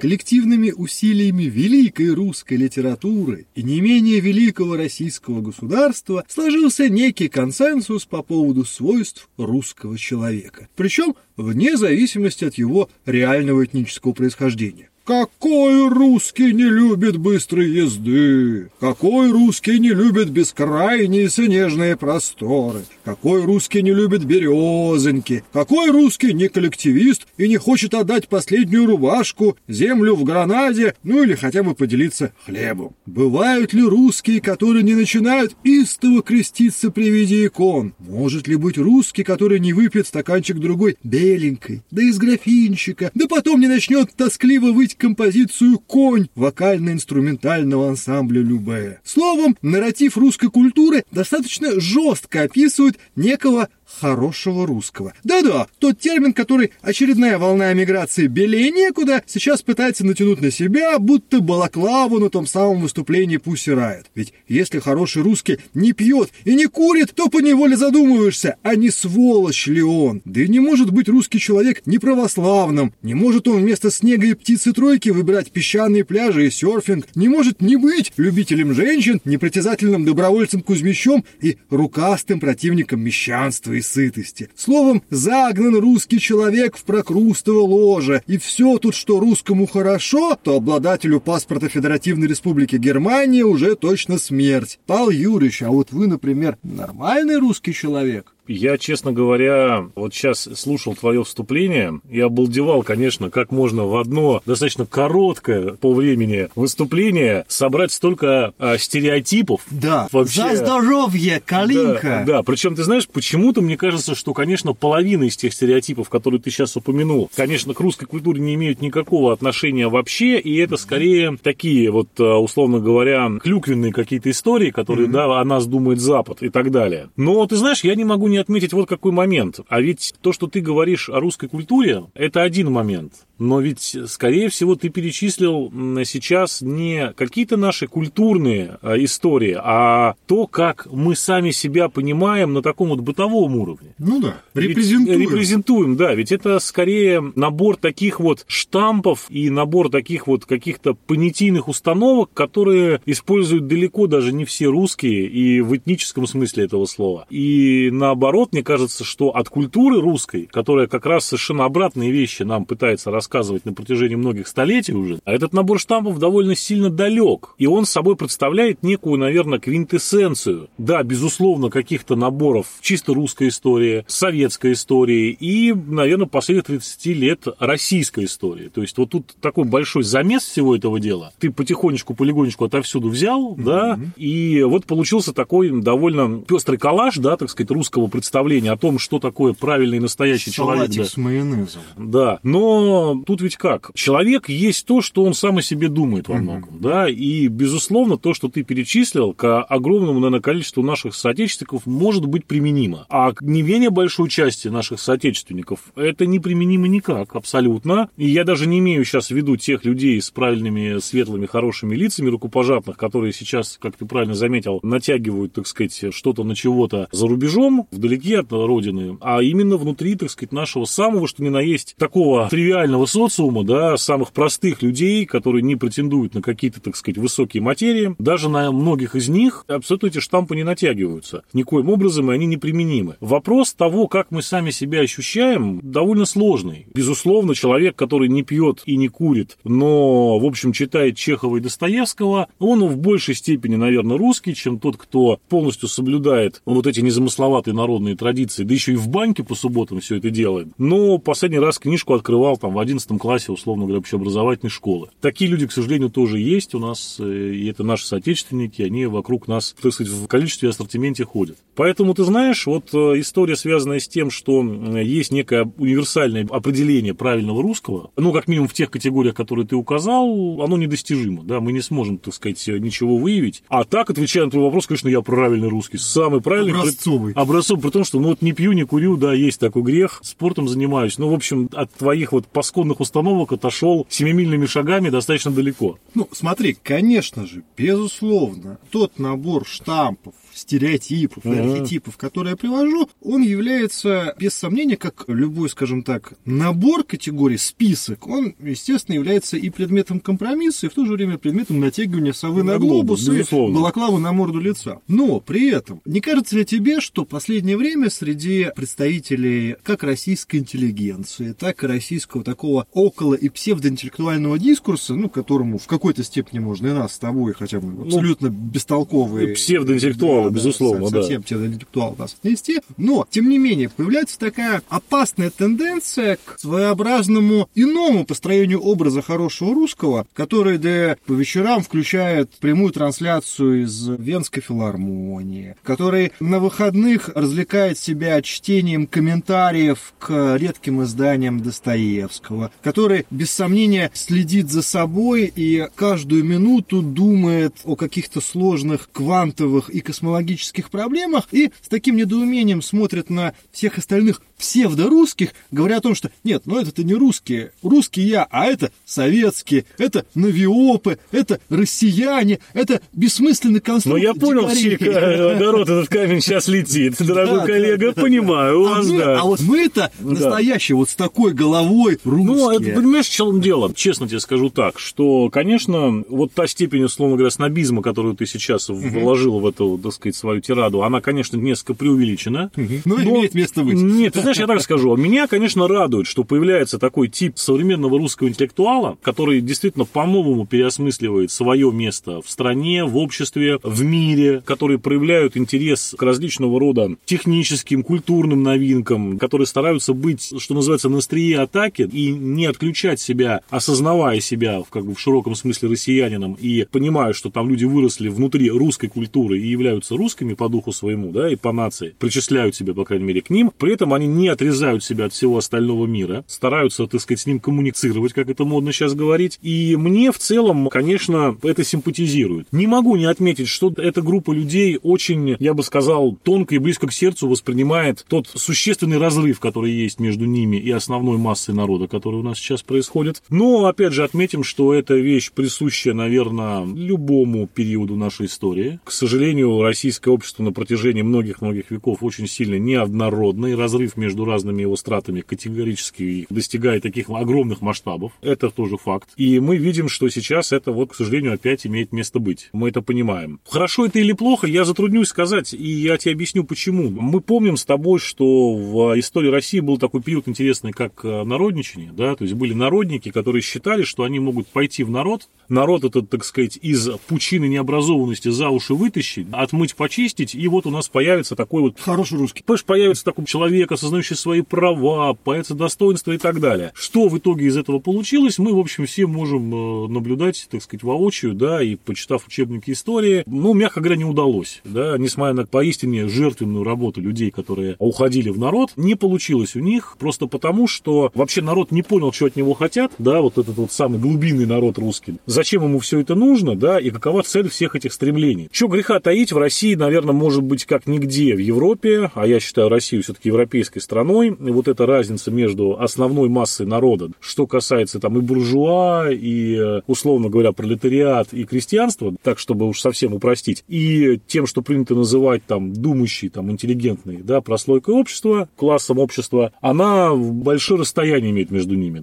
Коллективными усилиями великой русской литературы и не менее великого российского государства сложился некий консенсус по поводу свойств русского человека, причем вне зависимости от его реального этнического происхождения. Какой русский не любит быстрой езды? Какой русский не любит бескрайние снежные просторы? Какой русский не любит березоньки? Какой русский не коллективист и не хочет отдать последнюю рубашку, землю в Гранаде, ну или хотя бы поделиться хлебом? Бывают ли русские, которые не начинают истово креститься при виде икон? Может ли быть русский, который не выпьет стаканчик другой беленькой, да из графинчика, да потом не начнет тоскливо выть композицию «Конь» вокально-инструментального ансамбля Любе. Словом, нарратив русской культуры достаточно жестко описывает некого хорошего русского. Да-да, тот термин, который очередная волна эмиграции белее некуда сейчас пытается натянуть на себя, будто балаклаву на том самом выступлении Пусси. Ведь если хороший русский не пьет и не курит, то поневоле задумываешься, а не сволочь ли он? Да и не может быть русский человек неправославным, не может он вместо снега и птицы тройки выбирать песчаные пляжи и серфинг, не может не быть любителем женщин, непритязательным добровольцем Кузьмищом и рукастым противником мещанства и сытости. Словом, загнан русский человек в прокрустово ложе, и все тут, что русскому хорошо, то обладателю паспорта Федеративной Республики Германия уже точно смерть. Пал Юрьевич, а вот вы, например, нормальный русский человек? Я, честно говоря, вот сейчас слушал твое вступление и обалдевал, конечно, как можно в одно достаточно короткое по времени выступление собрать столько а, стереотипов. Да, Вообще, за здоровье, Калинка! Да, да, причем, ты знаешь, почему-то мне кажется, что, конечно, половина из тех стереотипов, которые ты сейчас упомянул, конечно, к русской культуре не имеют никакого отношения вообще, и это скорее такие вот, а, условно говоря, клюквенные какие-то истории, которые, mm-hmm. да, о нас думает Запад и так далее. Но, ты знаешь, я не могу не отметить вот какой момент. А ведь то, что ты говоришь о русской культуре, это один момент. Но ведь, скорее всего, ты перечислил сейчас не какие-то наши культурные а, истории, а то, как мы сами себя понимаем на таком вот бытовом уровне. Ну да, репрезентуем. Ведь, репрезентуем, да. Ведь это скорее набор таких вот штампов и набор таких вот каких-то понятийных установок, которые используют далеко даже не все русские и в этническом смысле этого слова. И наоборот, мне кажется, что от культуры русской, которая как раз совершенно обратные вещи нам пытается рассказать, рассказывать на протяжении многих столетий уже, а этот набор штампов довольно сильно далек. И он собой представляет некую, наверное, квинтэссенцию. Да, безусловно, каких-то наборов чисто русской истории, советской истории и, наверное, последних 30 лет российской истории. То есть вот тут такой большой замес всего этого дела. Ты потихонечку, полигонечку отовсюду взял, mm-hmm. да, и вот получился такой довольно пестрый коллаж, да, так сказать, русского представления о том, что такое правильный настоящий Салатик человек. Да. с майонезом. Да, но тут ведь как? Человек есть то, что он сам о себе думает во многом, mm-hmm. да, и, безусловно, то, что ты перечислил, к огромному, наверное, количеству наших соотечественников может быть применимо. А к не менее большой части наших соотечественников это не применимо никак, абсолютно. И я даже не имею сейчас в виду тех людей с правильными, светлыми, хорошими лицами рукопожатных, которые сейчас, как ты правильно заметил, натягивают, так сказать, что-то на чего-то за рубежом, вдалеке от родины, а именно внутри, так сказать, нашего самого, что ни на есть, такого тривиального социума, да, самых простых людей, которые не претендуют на какие-то, так сказать, высокие материи, даже на многих из них абсолютно эти штампы не натягиваются. Никоим образом и они неприменимы. Вопрос того, как мы сами себя ощущаем, довольно сложный. Безусловно, человек, который не пьет и не курит, но, в общем, читает Чехова и Достоевского, он в большей степени, наверное, русский, чем тот, кто полностью соблюдает вот эти незамысловатые народные традиции, да еще и в банке по субботам все это делает. Но последний раз книжку открывал там в 11 11 классе, условно говоря, общеобразовательной школы. Такие люди, к сожалению, тоже есть у нас, э, и это наши соотечественники, они вокруг нас, так сказать, в количестве и ассортименте ходят. Поэтому, ты знаешь, вот э, история, связанная с тем, что есть некое универсальное определение правильного русского, ну, как минимум в тех категориях, которые ты указал, оно недостижимо, да, мы не сможем, так сказать, ничего выявить. А так, отвечая на твой вопрос, конечно, я правильный русский, самый правильный. Образцовый. Образцовый, при том, что, ну, вот не пью, не курю, да, есть такой грех, спортом занимаюсь, ну, в общем, от твоих вот пасков исходных установок отошел семимильными шагами достаточно далеко. Ну, смотри, конечно же, безусловно, тот набор штампов, стереотипов и Мгм. архетипов, которые я привожу, он является, без сомнения, как любой, скажем так, набор категорий, список, он, естественно, является и предметом компромисса, и в то же время предметом натягивания совы на На глобус, глобус и балаклавы на морду лица. Но при этом, не кажется ли тебе, что в последнее время среди представителей как российской интеллигенции, так и российского такого около- и псевдоинтеллектуального дискурса, ну, которому в какой-то степени можно и нас с тобой, хотя мы абсолютно бестолковые. Ну, псевдоинтеллектуалы, безусловно, да. Совсем псевдоинтеллектуал нас отнести. Но, тем не менее, появляется такая опасная тенденция к своеобразному иному построению образа хорошего русского, который да, по вечерам включает прямую трансляцию из Венской филармонии, который на выходных развлекает себя чтением комментариев к редким изданиям Достоевского, который, без сомнения, следит за собой и каждую минуту думает о каких-то сложных квантовых и космологических проблемах и с таким недоумением смотрит на всех остальных псевдорусских, говоря о том, что нет, ну это-то не русские, русские я, а это советские, это навиопы, это россияне, это бессмысленный Но конструкт. Ну, я понял, чей ка- огород этот камень сейчас летит, дорогой Да, коллега, да, да, понимаю А вас, мы- да. а вот мы-то настоящие, вот с такой головой русские. Ну, это, понимаешь, в чем дело? Честно тебе скажу так, что, конечно, вот та степень, условно говоря, снобизма, которую ты сейчас вложил в эту, так сказать, свою тираду, она, конечно, несколько преувеличена. Но имеет место быть. Нет, ты знаешь, я так скажу. Меня, конечно, радует, что появляется такой тип современного русского интеллектуала, который действительно по-новому переосмысливает свое место в стране, в обществе, в мире, которые проявляют интерес к различного рода техническим, культурным новинкам, которые стараются быть, что называется, на острие атаки и не отключать себя, осознавая себя в, как бы, в широком смысле россиянином и понимая, что там люди выросли внутри русской культуры и являются русскими по духу своему, да, и по нации, причисляют себя, по крайней мере, к ним, при этом они не отрезают себя от всего остального мира, стараются, так сказать, с ним коммуницировать, как это модно сейчас говорить, и мне в целом, конечно, это симпатизирует. Не могу не отметить, что эта группа людей очень, я бы сказал, тонко и близко к сердцу воспринимает тот существенный разрыв, который есть между ними и основной массой народа, который у нас сейчас происходит. Но, опять же, отметим, что эта вещь присуща, наверное, любому периоду нашей истории. К сожалению, российское общество на протяжении многих-многих веков очень сильно неоднородно, и разрыв между разными его стратами категорически достигает таких огромных масштабов. Это тоже факт. И мы видим, что сейчас это вот, к сожалению, опять имеет место быть. Мы это понимаем. Хорошо это или плохо, я затруднюсь сказать, и я тебе объясню почему. Мы помним с тобой, что в истории России был такой период интересный, как э, народничание, да, то есть были народники, которые считали, что они могут пойти в народ, народ этот, так сказать, из пучины необразованности за уши вытащить, отмыть, почистить, и вот у нас появится такой вот Хороший русский. Понимаешь, появится такой человек, осознающий свои права, появится достоинство и так далее. Что в итоге из этого получилось, мы, в общем, все можем э, наблюдать, так сказать, воочию, да, и почитав учебники истории, ну, мягко говоря, не удалось, да, несмотря на поистине жертвенную работу людей, которые уходили в народ, не получилось у них, просто потому, что вообще народ не понял, что от него хотят, да, вот этот вот самый глубинный народ русский, зачем ему все это нужно, да, и какова цель всех этих стремлений. Что греха таить, в России, наверное, может быть, как нигде в Европе, а я считаю Россию все-таки европейской страной, и вот эта разница между основной массой народа, что касается там и буржуа, и, э, условно говоря, пролетариат и крестьянство, так, чтобы уж совсем упростить, и тем, что принято называть там думающий, там, интеллигентный, да, прослойкой общества, классом общества, она большое расстояние имеет между ними.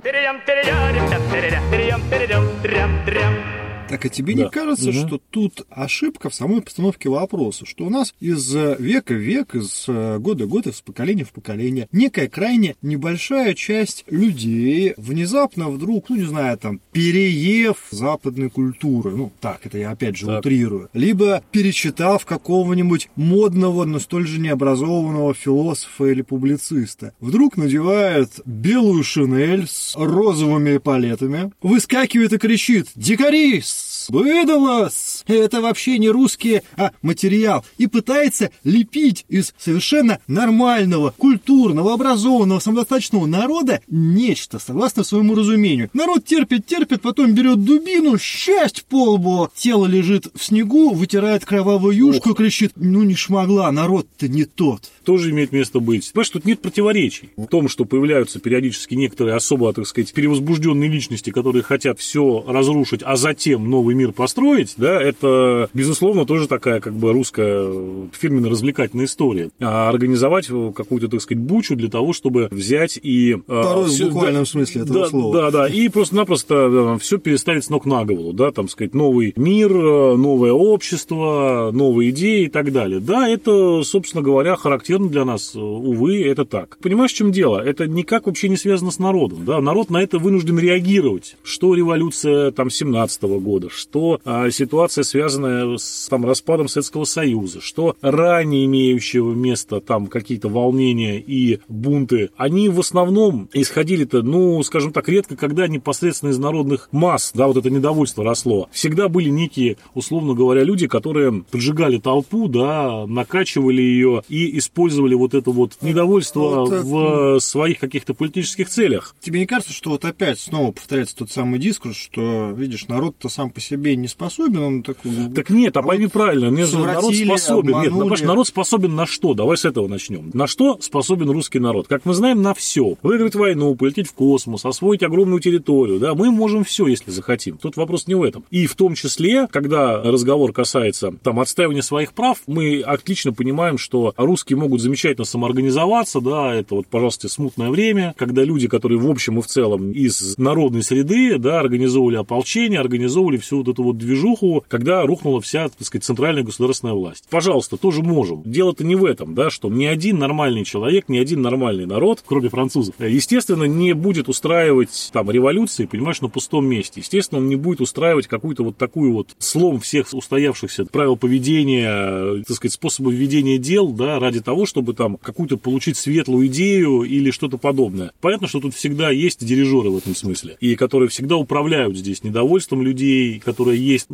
Так а тебе Да. не кажется, Мгм. что тут ошибка в самой постановке вопроса, что у нас из э, века в век, из э, года в год, из поколения в поколение некая крайне небольшая часть людей внезапно вдруг, ну не знаю, там, переев западной культуры, ну так, это я опять же Так. утрирую, либо перечитав какого-нибудь модного, но столь же необразованного философа или публициста, вдруг надевает белую шинель с розовыми палетами, выскакивает и кричит «Дикари! «Выдалось!» Это вообще не русские, а материал, и пытается лепить из совершенно нормального, культурного, образованного, самодостаточного народа нечто, согласно своему разумению. Народ терпит, терпит, потом берет дубину, счастье в полбу, тело лежит в снегу, вытирает кровавую юшку, Ох. кричит, ну не шмогла, народ-то не тот. Тоже имеет место быть. Понимаешь, тут нет противоречий в том, что появляются периодически некоторые особо, так сказать, перевозбужденные личности, которые хотят все разрушить, а затем новый мир построить, да, это, безусловно, тоже такая как бы русская фирменно-развлекательная история. А организовать какую-то, так сказать, бучу для того, чтобы взять и... А, Порой все, в буквальном да, смысле этого да, слова. Да, да, и просто-напросто все переставить с ног на голову, да, там, сказать, новый мир, новое общество, новые идеи и так далее. Да, это, собственно говоря, характерно для нас, увы, это так. Понимаешь, в чем дело? Это никак вообще не связано с народом, да, народ на это вынужден реагировать. Что революция там 17 -го года, что а, ситуация, связанная с там распадом Советского Союза, что ранее имеющего место там какие-то волнения и бунты, они в основном исходили-то, ну, скажем так, редко, когда непосредственно из народных масс, да, вот это недовольство росло. Всегда были некие, условно говоря, люди, которые поджигали толпу, да, накачивали ее и использовали вот это вот недовольство вот, в своих каких-то политических целях. Тебе не кажется, что вот опять снова повторяется тот самый дискурс, что, видишь, народ-то сам по себе не способен, он такой... Так нет, а пойми правильно, народ способен. Обманули. Нет, народ способен на что? Давай с этого начнем. На что способен русский народ? Как мы знаем, на все. Выиграть войну, полететь в космос, освоить огромную территорию. Да, мы можем все, если захотим. Тут вопрос не в этом. И в том числе, когда разговор касается там отстаивания своих прав, мы отлично понимаем, что русские могут замечательно самоорганизоваться, да, это вот, пожалуйста, смутное время, когда люди, которые в общем и в целом из народной среды, да, организовывали ополчение, организовывали всю вот эту вот движуху, когда рухнула вся, так сказать, центральная государственная власть. Пожалуйста, тоже можем. Дело-то не в этом, да, что ни один нормальный человек, ни один нормальный народ, кроме французов, естественно, не будет устраивать там революции, понимаешь, на пустом месте. Естественно, он не будет устраивать какую-то вот такую вот слом всех устоявшихся правил поведения, так сказать, способов ведения дел, да, ради того, чтобы там какую-то получить светлую идею или что-то подобное. Понятно, что тут всегда есть дирижеры в этом смысле, и которые всегда управляют здесь недовольством людей, которое есть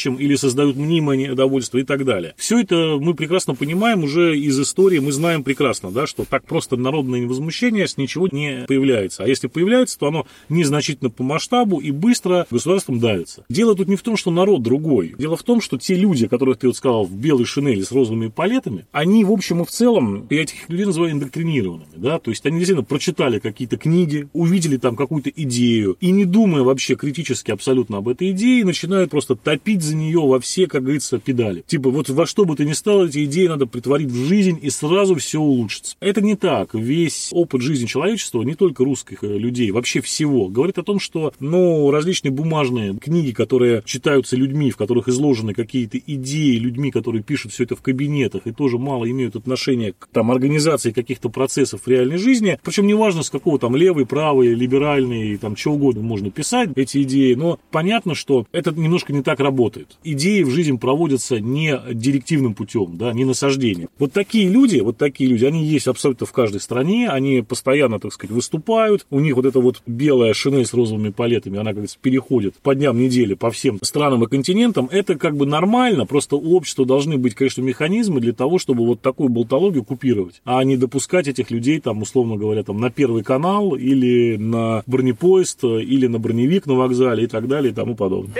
настоящим или создают мнимое недовольство и так далее. Все это мы прекрасно понимаем уже из истории, мы знаем прекрасно, да, что так просто народное возмущение с ничего не появляется. А если появляется, то оно незначительно по масштабу и быстро государством давится. Дело тут не в том, что народ другой. Дело в том, что те люди, которых ты вот сказал в белой шинели с розовыми палетами, они в общем и в целом, я этих людей называю индоктринированными, да, то есть они действительно прочитали какие-то книги, увидели там какую-то идею и не думая вообще критически абсолютно об этой идее, начинают просто топить за нее во все, как говорится, педали. Типа вот во что бы ты ни стал, эти идеи надо притворить в жизнь и сразу все улучшится. Это не так. Весь опыт жизни человечества, не только русских э, людей, вообще всего, говорит о том, что, ну, различные бумажные книги, которые читаются людьми, в которых изложены какие-то идеи людьми, которые пишут все это в кабинетах и тоже мало имеют отношения к там, организации каких-то процессов в реальной жизни, причем неважно, с какого там левый, правый, либеральный, там, что угодно можно писать эти идеи, но понятно, что это немножко не так работает. Идеи в жизнь проводятся не директивным путем, да, не насаждением. Вот такие люди, вот такие люди, они есть абсолютно в каждой стране, они постоянно, так сказать, выступают, у них вот эта вот белая шинель с розовыми палетами, она, как говорится, переходит по дням недели по всем странам и континентам, это как бы нормально, просто у общества должны быть, конечно, механизмы для того, чтобы вот такую болтологию купировать, а не допускать этих людей, там, условно говоря, там, на первый канал или на бронепоезд, или на броневик на вокзале и так далее и тому подобное.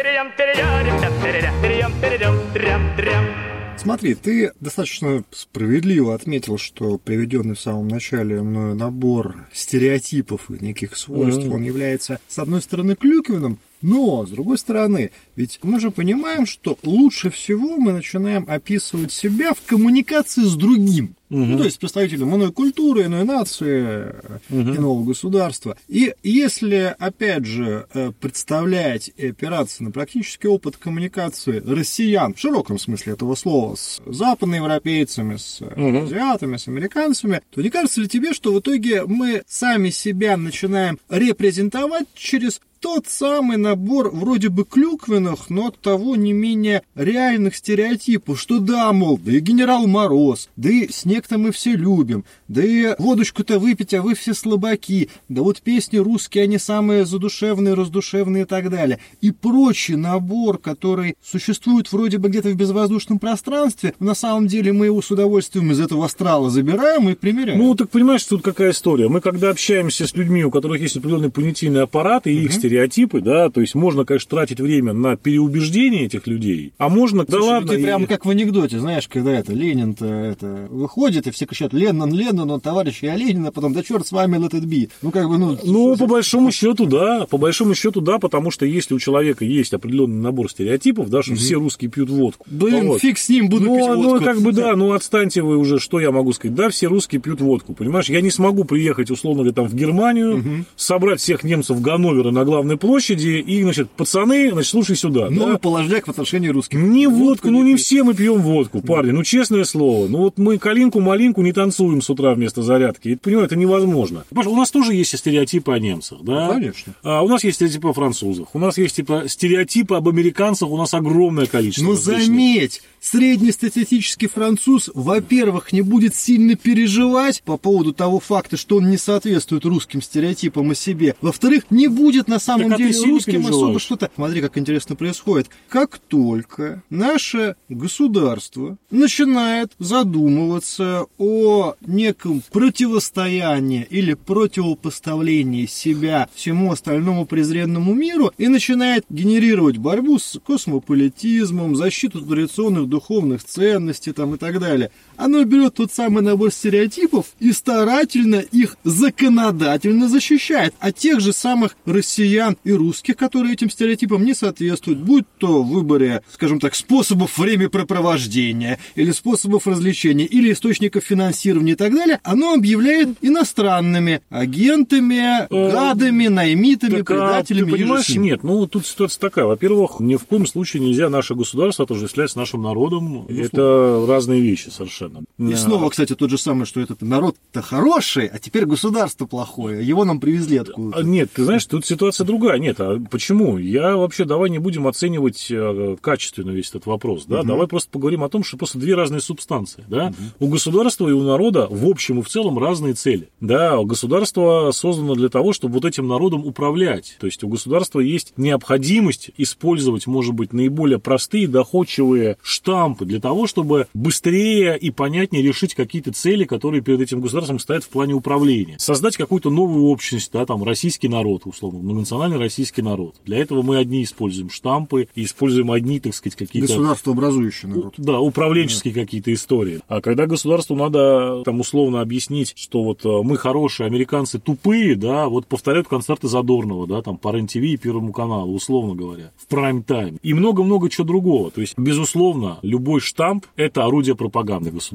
Смотри, ты достаточно справедливо отметил, что приведенный в самом начале мною набор стереотипов и неких свойств, mm-hmm. он является, с одной стороны, клюквенным, но, с другой стороны, ведь мы же понимаем, что лучше всего мы начинаем описывать себя в коммуникации с другим. Угу. Ну, то есть представителем иной культуры, иной нации, угу. иного государства. И если, опять же, э, представлять и опираться на практический опыт коммуникации россиян, в широком смысле этого слова, с западноевропейцами, с угу. азиатами, с американцами, то не кажется ли тебе, что в итоге мы сами себя начинаем репрезентовать через тот самый набор вроде бы клюквенных, но того не менее реальных стереотипов, что да, мол, да и генерал Мороз, да и снег-то мы все любим, да и водочку-то выпить, а вы все слабаки, да вот песни русские, они самые задушевные, раздушевные и так далее. И прочий набор, который существует вроде бы где-то в безвоздушном пространстве, на самом деле мы его с удовольствием из этого астрала забираем и примеряем. Ну, так понимаешь, тут какая история. Мы когда общаемся с людьми, у которых есть определенный понятийный аппарат и угу. их стереотипы, да, то есть можно, конечно, тратить время на переубеждение этих людей, а можно, Слушай, да ладно. И... прямо как в анекдоте, знаешь, когда это Ленин-то это выходит, и все кричат Леннон, Леннон, он товарищ я Ленин, а потом, да черт с вами, let it be. Ну, как бы, ну... Ну, по большому счету, да, по большому счету, да, потому что если у человека есть определенный набор стереотипов, да, что все русские пьют водку. Блин, вот. фиг с ним, буду ну, пить ну, водку. Ну, как бы, да, ну, отстаньте вы уже, что я могу сказать. Да, все русские пьют водку, понимаешь? Я не смогу приехать, условно говоря, там, в Германию, собрать всех немцев Ганновера на главной площади и, значит, пацаны, значит, слушай сюда. Ну, да? положняк в отношении русских. Не водку, ну, не все мы пьем водку, парни, ну, честное слово. Ну, вот мы калинку-малинку не танцуем с утра вместо зарядки. Это, понимаю, это невозможно. У нас тоже есть стереотипы о немцах, да? Ну, конечно. А у нас есть стереотипы о французах, у нас есть типа стереотипы об американцах, у нас огромное количество. Ну, заметь, среднестатистический француз, во-первых, не будет сильно переживать по поводу того факта, что он не соответствует русским стереотипам о себе. Во-вторых, не будет на самом так, а деле русским особо что-то. Смотри, как интересно происходит. Как только наше государство начинает задумываться о неком противостоянии или противопоставлении себя всему остальному презренному миру и начинает генерировать борьбу с космополитизмом, защиту традиционных духовных ценностей там и так далее. Оно берет тот самый набор стереотипов и старательно их законодательно защищает от тех же самых россиян и русских, которые этим стереотипам не соответствуют, будь то в выборе, скажем так, способов времяпрепровождения или способов развлечения или источников финансирования и так далее, оно объявляет иностранными агентами, э, гадами, наймитами, так, предателями. А, ты понимаешь, нет, ну тут ситуация такая. Во-первых, ни в коем случае нельзя наше государство отождествлять с нашим народом народом ну, это разные вещи совершенно. И снова, кстати, тот же самый, что этот народ-то хороший, а теперь государство плохое. Его нам привезли откуда-то. А, нет, ты знаешь, тут ситуация другая. Нет, а почему? Я вообще давай не будем оценивать э, качественно весь этот вопрос. Да? Угу. Давай просто поговорим о том, что просто две разные субстанции. Да? Угу. У государства и у народа в общем и в целом разные цели. Да, государство создано для того, чтобы вот этим народом управлять. То есть у государства есть необходимость использовать, может быть, наиболее простые, доходчивые штампы для того, чтобы быстрее и понятнее решить какие-то цели, которые перед этим государством стоят в плане управления. Создать какую-то новую общность, да, там, российский народ, условно, многонациональный российский народ. Для этого мы одни используем штампы и используем одни, так сказать, какие-то... Государство образующий народ. Да, управленческие да. какие-то истории. А когда государству надо, там, условно объяснить, что вот э, мы хорошие, американцы тупые, да, вот повторяют концерты Задорнова, да, там, по РЕН-ТВ и Первому каналу, условно говоря, в прайм-тайм. И много-много чего другого. То есть, безусловно, любой штамп – это орудие пропаганды государства.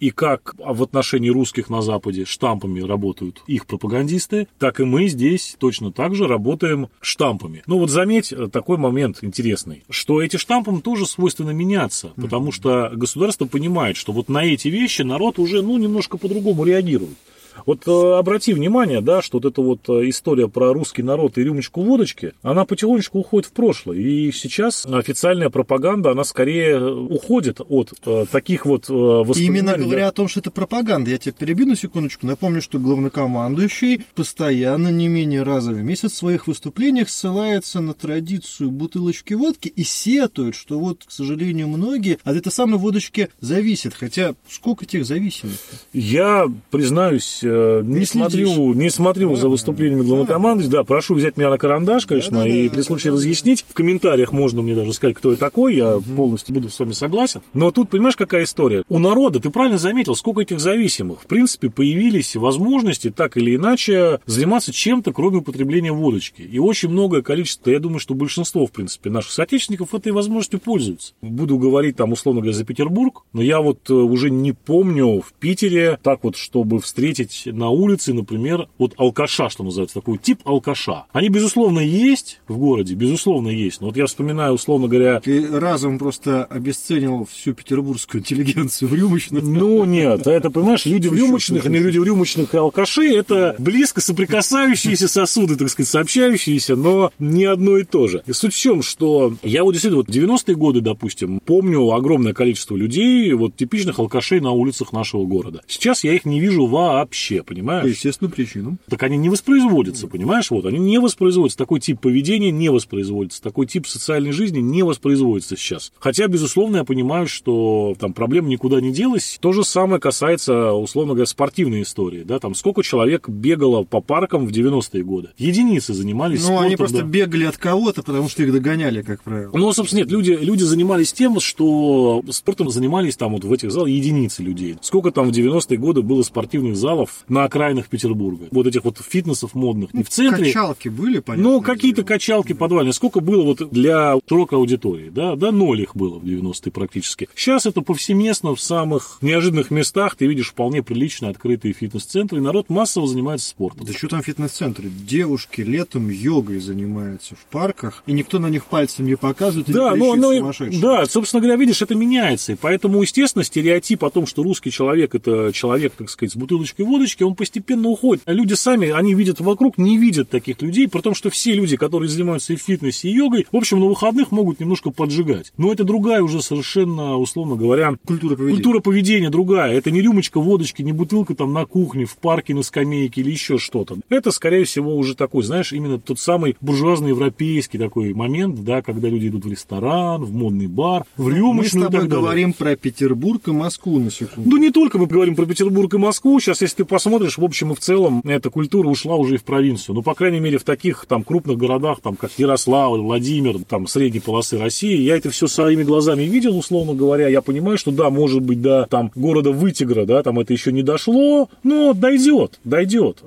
И как в отношении русских на Западе штампами работают их пропагандисты, так и мы здесь точно так же работаем штампами. Ну вот заметь э, такой момент интересный, что эти штампам тоже свойственно меняться, потому что государство понимает, что вот на эти вещи народ уже ну, немножко по-другому реагирует. Вот э, обрати внимание, да, что вот эта вот э, история про русский народ и рюмочку водочки, она потихонечку уходит в прошлое. И сейчас официальная пропаганда, она скорее э, уходит от таких вот воспоминаний. Именно говоря о том, что это пропаганда, я тебя перебью на секундочку. Напомню, что главнокомандующий постоянно не менее раза в месяц в своих выступлениях ссылается на традицию бутылочки водки и сетует, что вот, к сожалению, многие от этой самой водочки зависят. Хотя сколько тех зависимых? Я признаюсь, не смотрю, не смотрю за выступлениями главнокомандующего. Да, прошу взять меня на карандаш, конечно, и при случае разъяснить. В комментариях можно мне даже сказать, кто я такой, я полностью буду с вами согласен. Но тут, понимаешь, какая история? У народа, ты правильно заметил, сколько этих зависимых. В принципе, появились возможности так или иначе заниматься чем-то, кроме употребления водочки. И очень многое количество, я думаю, что большинство, в принципе, наших соотечественников этой возможностью пользуются. Буду говорить там, условно говоря, за Петербург, но я вот э, уже не помню в Питере так вот, чтобы встретить увидеть на улице, например, вот алкаша, что называется, такой тип алкаша. Они, безусловно, есть в городе, безусловно, есть. Но вот я вспоминаю, условно говоря... Ты разом просто обесценил всю петербургскую интеллигенцию в рюмочных. Ну, нет, это, понимаешь, люди в рюмочных, не люди в рюмочных и алкаши, это близко соприкасающиеся сосуды, так сказать, сообщающиеся, но не одно и то же. И суть в чем, что я вот действительно, вот 90-е годы, допустим, помню огромное количество людей, вот типичных алкашей на улицах нашего города. Сейчас я их не вижу вообще, понимаешь? По естественным причинам. Так они не воспроизводятся, понимаешь? Вот, они не воспроизводятся. Такой тип поведения не воспроизводится. Такой тип социальной жизни не воспроизводится сейчас. Хотя, безусловно, я понимаю, что там проблема никуда не делась. То же самое касается, условно говоря, спортивной истории. Да? Там сколько человек бегало по паркам в 90-е годы? Единицы занимались Ну, спортом. они просто да. бегали от кого-то, потому что их догоняли, как правило. Ну, собственно, нет, люди, люди занимались тем, что спортом занимались там вот в этих залах единицы людей. Сколько там в 90-е годы было спортивных залов на окраинах Петербурга? Вот этих вот фитнесов модных. Не в центре. Качалки были, понятно. Ну, какие-то качалки подвальные. Сколько было вот для широкой аудитории? Да, да, ноль их было в 90-е практически. Сейчас это повсеместно в самых неожиданных местах. Ты видишь вполне прилично открытые фитнес-центры, и народ массово занимается спортом. Да что там фитнес-центры? Девушки летом йогой занимаются в парках, и никто на них пальцем не показывает, и Да, не но, но, да, собственно говоря, видишь, это меняется. И поэтому, естественно, стереотип о том, что русский человек это человек, так сказать, с бутылочкой водочки, он постепенно уходит. А люди сами, они видят вокруг, не видят таких людей, при том, что все люди, которые занимаются и фитнесе, и йогой, в общем, на выходных могут немножко поджигать. Но это другая уже совершенно, условно говоря, Культура поведения. Культура поведения другая. Это не рюмочка водочки, не бутылка там на кухне, в парке, на скамейке или еще что-то. Это, скорее всего, уже такой, знаешь, именно тот самый буржуазно-европейский такой момент, да, когда люди идут в ресторан, в модный бар, в Мы с рюмочную тобой говорим про Петербург и Москву на секунду. Ну, не только мы говорим про Петербург и Москву. Сейчас, если ты посмотришь, в общем и в целом, эта культура ушла уже и в провинцию. Ну, по крайней мере, в таких там крупных городах, там, как Ярославль, Владимир, там, средней полосы России. Я это все своими глазами видел, условно говоря. Я понимаю, что да, может быть, до там города Вытигра, да, там это еще не дошло, но дойдет, дойдет.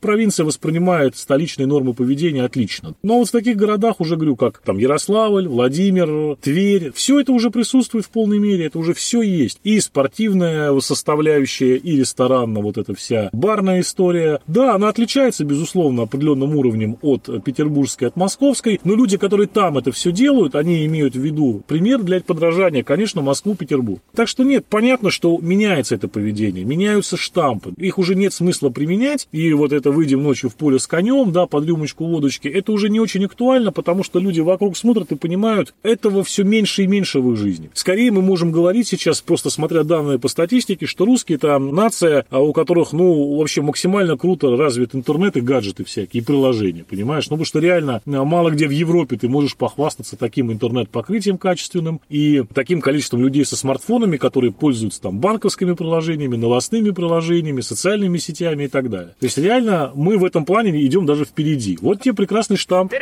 Провинция воспринимает столичные нормы поведения отлично. Но вот в таких городах уже, говорю, как там Ярославль, Владимир, Тверь, все это уже присутствует в полной мере, это уже все есть. И спортивная составляющая, и ресторанная вот эта вся барная история. Да, она отличается, безусловно, определенным уровнем от петербургской, от московской, но люди, которые там это все делают, они имеют в виду пример для подражания, конечно, Москву, Петербург. Так что нет, понятно, что меняется это поведение, меняются штампы, их уже нет смысла применять, и вот это выйдем ночью в поле с конем, да, под рюмочку водочки, это уже не очень актуально, потому что люди вокруг смотрят и понимают, этого все меньше и меньше в их жизни. Скорее мы можем говорить сейчас, просто смотря данные по статистике, что русские это нация, а у которых, ну, вообще максимально круто развит интернет и гаджеты всякие, и приложения, понимаешь? Ну, потому что реально а, мало где в Европе ты можешь похвастаться таким интернет-покрытием качественным и таким количеством людей со смартфонами, которые пользуются там банковскими приложениями, новостными приложениями, социальными сетями и так далее. То есть реально мы в этом плане идем даже впереди. Вот тебе прекрасный штамп.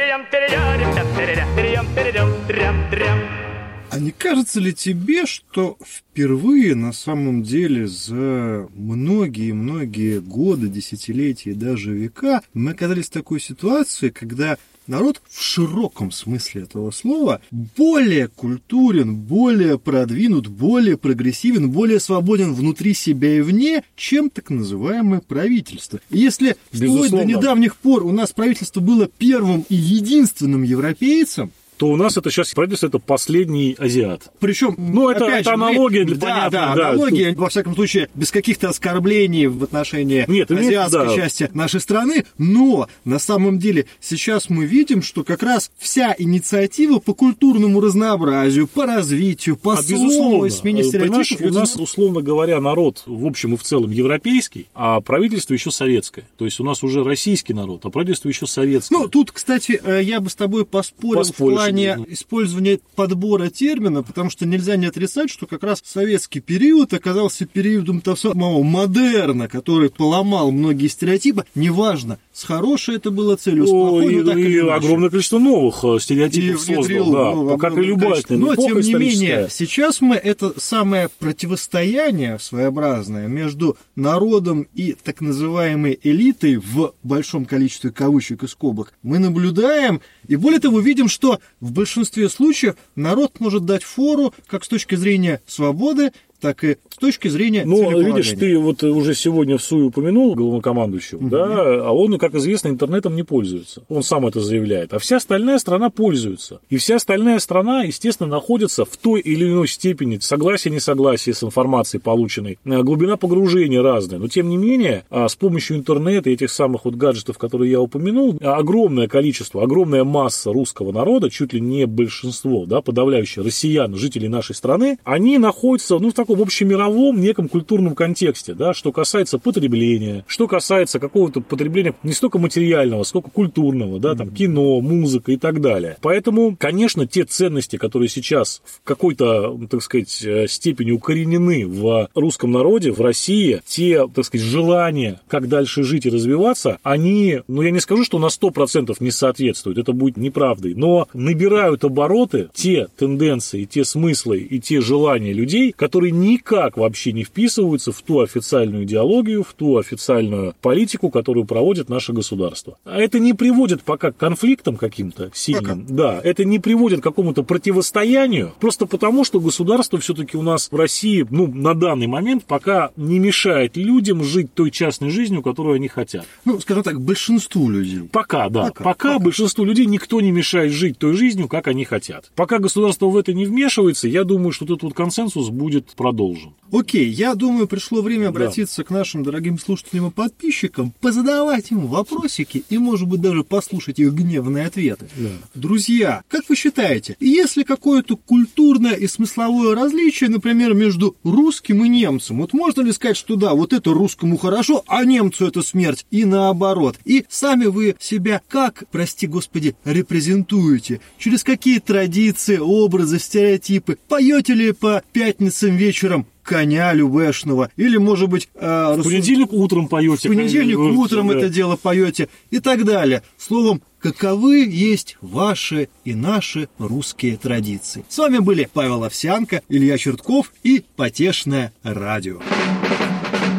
А не кажется ли тебе, что впервые на самом деле за многие-многие годы, десятилетия и даже века мы оказались в такой ситуации, когда народ в широком смысле этого слова более культурен, более продвинут, более прогрессивен, более свободен внутри себя и вне, чем так называемое правительство. И если вплоть до Безусловно. недавних пор у нас правительство было первым и единственным европейцем, то у нас это сейчас правительство это последний азиат. Причем, Ну, это- опять это же, мы- аналогия для- да, понятно, да, да. аналогия, во всяком случае, без каких-то оскорблений в отношении Нет, азиатской да. части нашей страны, но на самом деле сейчас мы видим, что как раз вся инициатива по культурному разнообразию, по развитию, по А слову смене понимаешь, у нас, условно говоря, народ в общем и в целом европейский, а правительство еще советское. То есть у нас уже российский народ, а правительство еще советское. Ну, тут, кстати, э, я бы с тобой поспорил Поспоришь, в плане да. использования подбора термина, потому что нельзя не отрицать, что как раз советский период оказался периодом того самого модерна, который поломал многие стереотипы. Неважно, с хорошей это было целью, с плохой, ну, так и или огромное количество новых э, стереотипов создал, да, ну, Ну, как и любая Но, тем не менее, сейчас мы это самое противостояние своеобразное между народом и так называемой элитой в большом количестве кавычек и скобок мы наблюдаем, и более того, видим, что в большинстве случаев народ может дать фору как с точки зрения свободы, так и с точки зрения Ну, видишь, ты вот уже сегодня в СУИ упомянул главнокомандующего, угу. да, а он, как известно, интернетом не пользуется. Он сам это заявляет. А вся остальная страна пользуется. И вся остальная страна, естественно, находится в той или иной степени согласия, несогласия с информацией полученной. Э, глубина погружения разная. Но, тем не менее, а, с помощью интернета и этих самых вот гаджетов, которые я упомянул, огромное количество, огромная масса русского народа, чуть ли не большинство, да, подавляющее россиян, жителей нашей страны, они находятся, ну, в таком общемировом неком культурном контексте, да, что касается потребления, что касается какого-то потребления не столько материального, сколько культурного, да, там, кино, музыка и так далее. Поэтому, конечно, те ценности, которые сейчас в какой-то, так сказать, э, степени укоренены в русском народе, в России, те, так сказать, желания, как дальше жить и развиваться, они, ну, я не скажу, что на 100% не соответствуют, это будет неправдой, но набирают обороты те тенденции, те смыслы и те желания людей, которые никак вообще не вписываются в ту официальную идеологию, в ту официальную политику, которую проводит наше государство. А это не приводит пока к конфликтам каким-то сильным. Пока. Да, это не приводит к какому-то противостоянию, просто потому, что государство все-таки у нас в России, ну, на данный момент пока не мешает людям жить той частной жизнью, которую они хотят. Ну, скажем так, большинству людей. Пока, да. Пока, пока, пока большинству людей никто не мешает жить той жизнью, как они хотят. Пока государство в это не вмешивается, я думаю, что этот вот консенсус будет продолжен. Окей, я думаю, пришло время обратиться да. к нашим дорогим слушателям и подписчикам, позадавать им вопросики и, может быть, даже послушать их гневные ответы. Да. Друзья, как вы считаете, если какое-то культурное и смысловое различие, например, между русским и немцем, вот можно ли сказать, что да, вот это русскому хорошо, а немцу это смерть, и наоборот? И сами вы себя как, прости господи, репрезентуете? Через какие традиции, образы, стереотипы? Поете ли по пятницам вечером коня любешного, или, может быть... Э, в понедельник утром поете. В понедельник утром да. это дело поете и так далее. Словом, каковы есть ваши и наши русские традиции. С вами были Павел Овсянко, Илья Чертков и Потешное радио.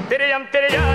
Перейдем, перейдем,